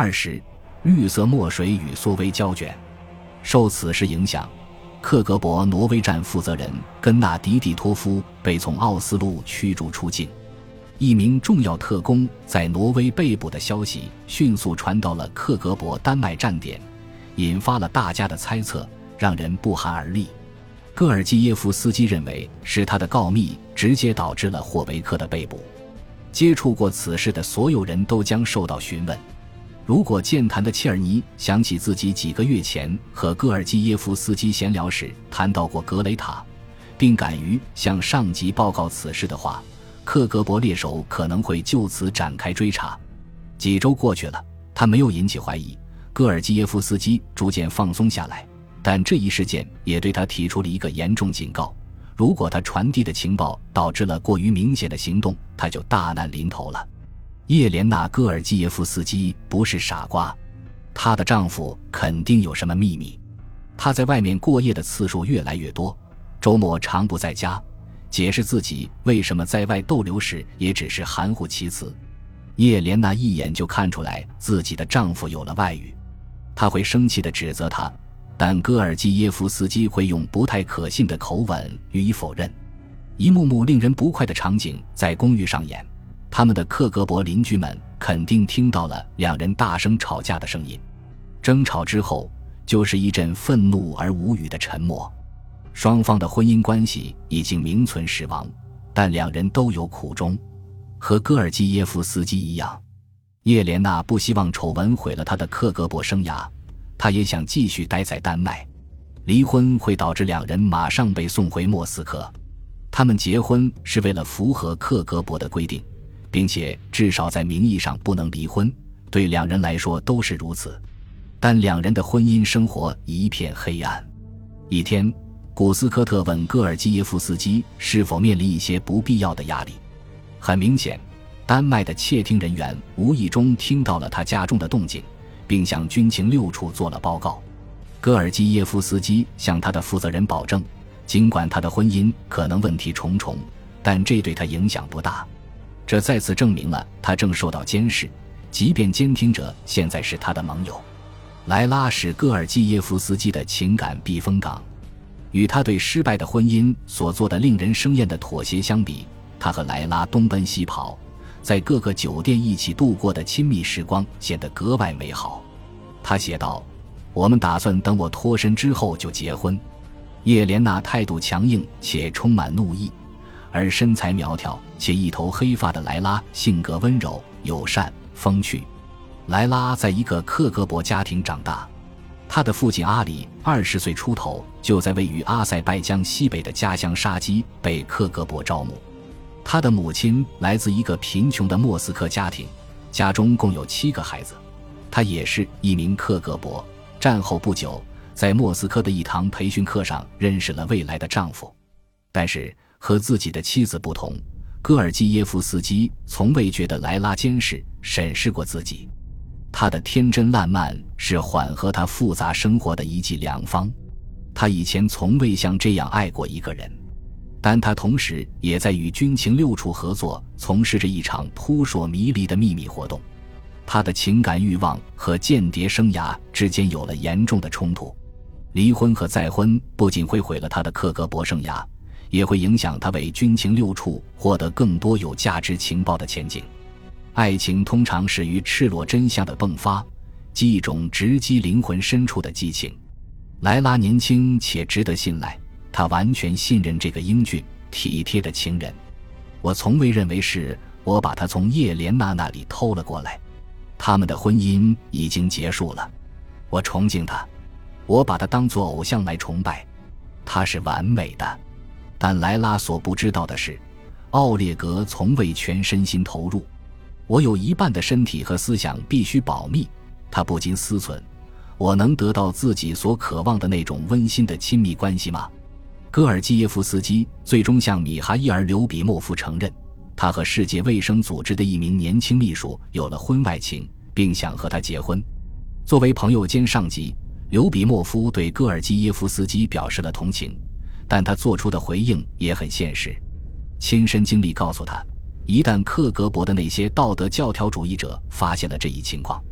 二十，绿色墨水与缩微胶卷。受此事影响，克格勃挪威站负责人根纳迪蒂托夫被从奥斯陆驱逐出境。一名重要特工在挪威被捕的消息迅速传到了克格勃丹麦站点，引发了大家的猜测，让人不寒而栗。戈尔基耶夫斯基认为是他的告密直接导致了霍维克的被捕。接触过此事的所有人都将受到询问。如果健谈的切尔尼想起自己几个月前和戈尔基耶夫斯基闲聊时谈到过格雷塔，并敢于向上级报告此事的话，克格勃猎手可能会就此展开追查。几周过去了，他没有引起怀疑，戈尔基耶夫斯基逐渐放松下来。但这一事件也对他提出了一个严重警告。如果他传递的情报导致了过于明显的行动，他就大难临头了。叶莲娜·戈尔基耶夫斯基不是傻瓜，她的丈夫肯定有什么秘密。她在外面过夜的次数越来越多，周末常不在家。解释自己为什么在外逗留时，也只是含糊其辞。叶莲娜一眼就看出来自己的丈夫有了外遇，她会生气地指责他。但戈尔基耶夫斯基会用不太可信的口吻予以否认。一幕幕令人不快的场景在公寓上演，他们的克格勃邻居们肯定听到了两人大声吵架的声音。争吵之后，就是一阵愤怒而无语的沉默。双方的婚姻关系已经名存实亡，但两人都有苦衷。和戈尔基耶夫斯基一样，叶莲娜不希望丑闻毁了他的克格勃生涯。他也想继续待在丹麦，离婚会导致两人马上被送回莫斯科。他们结婚是为了符合克格勃的规定，并且至少在名义上不能离婚，对两人来说都是如此。但两人的婚姻生活一片黑暗。一天，古斯科特问戈尔基耶夫斯基是否面临一些不必要的压力。很明显，丹麦的窃听人员无意中听到了他家中的动静。并向军情六处做了报告。戈尔基耶夫斯基向他的负责人保证，尽管他的婚姻可能问题重重，但这对他影响不大。这再次证明了他正受到监视，即便监听者现在是他的盟友。莱拉是戈尔基耶夫斯基的情感避风港。与他对失败的婚姻所做的令人生厌的妥协相比，他和莱拉东奔西跑。在各个酒店一起度过的亲密时光显得格外美好，他写道：“我们打算等我脱身之后就结婚。”叶莲娜态度强硬且充满怒意，而身材苗条且一头黑发的莱拉性格温柔友善风趣。莱拉在一个克格勃家庭长大，他的父亲阿里二十岁出头就在位于阿塞拜疆西北的家乡沙基被克格勃招募。他的母亲来自一个贫穷的莫斯科家庭，家中共有七个孩子。他也是一名克格勃。战后不久，在莫斯科的一堂培训课上认识了未来的丈夫。但是和自己的妻子不同，戈尔基耶夫斯基从未觉得莱拉监视、审视过自己。他的天真烂漫是缓和他复杂生活的一剂良方。他以前从未像这样爱过一个人。但他同时也在与军情六处合作，从事着一场扑朔迷离的秘密活动。他的情感欲望和间谍生涯之间有了严重的冲突。离婚和再婚不仅会毁了他的克格勃生涯，也会影响他为军情六处获得更多有价值情报的前景。爱情通常始于赤裸真相的迸发，即一种直击灵魂深处的激情。莱拉年轻且值得信赖。他完全信任这个英俊体贴的情人，我从未认为是我把他从叶莲娜那里偷了过来。他们的婚姻已经结束了，我崇敬他，我把他当作偶像来崇拜，他是完美的。但莱拉所不知道的是，奥列格从未全身心投入。我有一半的身体和思想必须保密，他不禁思忖：我能得到自己所渴望的那种温馨的亲密关系吗？戈尔基耶夫斯基最终向米哈伊尔·刘比莫夫承认，他和世界卫生组织的一名年轻秘书有了婚外情，并想和他结婚。作为朋友兼上级，刘比莫夫对戈尔基耶夫斯基表示了同情，但他做出的回应也很现实。亲身经历告诉他，一旦克格勃的那些道德教条主义者发现了这一情况，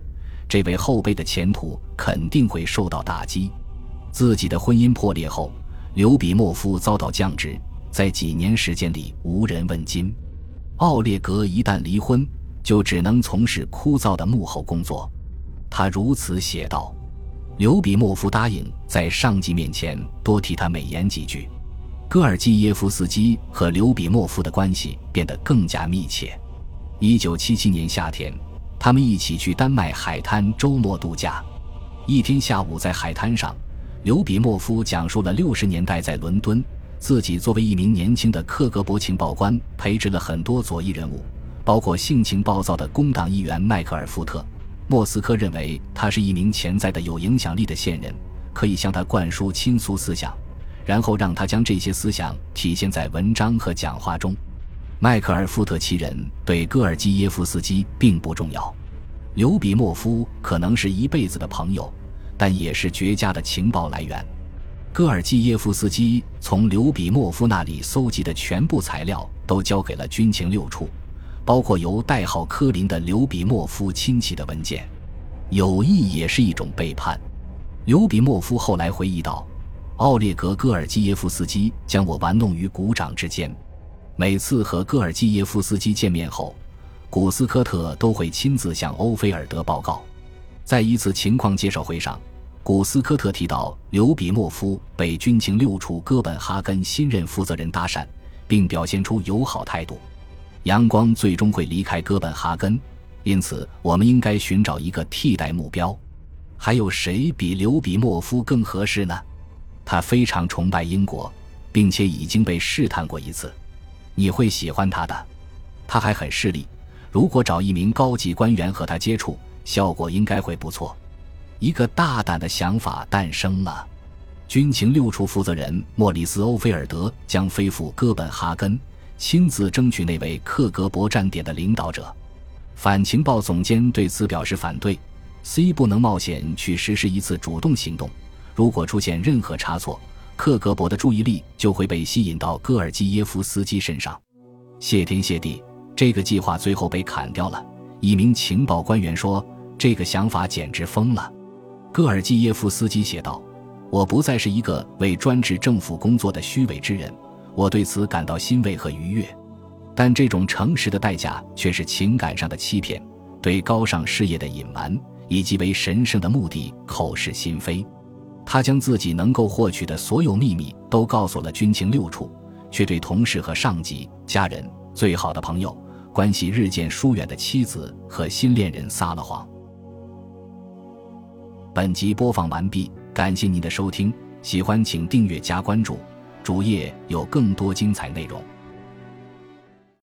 这位后辈的前途肯定会受到打击。自己的婚姻破裂后，刘比莫夫遭到降职，在几年时间里无人问津。奥列格一旦离婚，就只能从事枯燥的幕后工作。他如此写道。刘比莫夫答应在上级面前多替他美言几句。戈尔基耶夫斯基和刘比莫夫的关系变得更加密切。一九七七年夏天，他们一起去丹麦海滩周末度假。一天下午，在海滩上，刘比莫夫讲述了六十年代在伦敦，自己作为一名年轻的克格勃情报官，培植了很多左翼人物，包括性情暴躁的工党议员迈克尔·福特。莫斯科认为他是一名潜在的有影响力的线人，可以向他灌输亲苏思想。然后让他将这些思想体现在文章和讲话中。迈克尔·富特其人对戈尔基耶夫斯基并不重要，刘比莫夫可能是一辈子的朋友，但也是绝佳的情报来源。戈尔基耶夫斯基从刘比莫夫那里搜集的全部材料都交给了军情六处，包括由代号科林的刘比莫夫亲戚的文件。有意也是一种背叛。刘比莫夫后来回忆道。奥列格·戈尔基耶夫斯基将我玩弄于股掌之间。每次和戈尔基耶夫斯基见面后，古斯科特都会亲自向欧菲尔德报告。在一次情况介绍会上，古斯科特提到刘比莫夫被军情六处哥本哈根新任负责人搭讪，并表现出友好态度。阳光最终会离开哥本哈根，因此我们应该寻找一个替代目标。还有谁比刘比莫夫更合适呢？他非常崇拜英国，并且已经被试探过一次。你会喜欢他的。他还很势利，如果找一名高级官员和他接触，效果应该会不错。一个大胆的想法诞生了。军情六处负责人莫里斯·欧菲尔德将飞赴哥本哈根，亲自争取那位克格勃站点的领导者。反情报总监对此表示反对。C 不能冒险去实施一次主动行动。如果出现任何差错，克格勃的注意力就会被吸引到戈尔基耶夫斯基身上。谢天谢地，这个计划最后被砍掉了。一名情报官员说：“这个想法简直疯了。”戈尔基耶夫斯基写道：“我不再是一个为专制政府工作的虚伪之人，我对此感到欣慰和愉悦。但这种诚实的代价却是情感上的欺骗，对高尚事业的隐瞒，以及为神圣的目的口是心非。”他将自己能够获取的所有秘密都告诉了军情六处，却对同事和上级、家人、最好的朋友、关系日渐疏远的妻子和新恋人撒了谎。本集播放完毕，感谢您的收听，喜欢请订阅加关注，主页有更多精彩内容。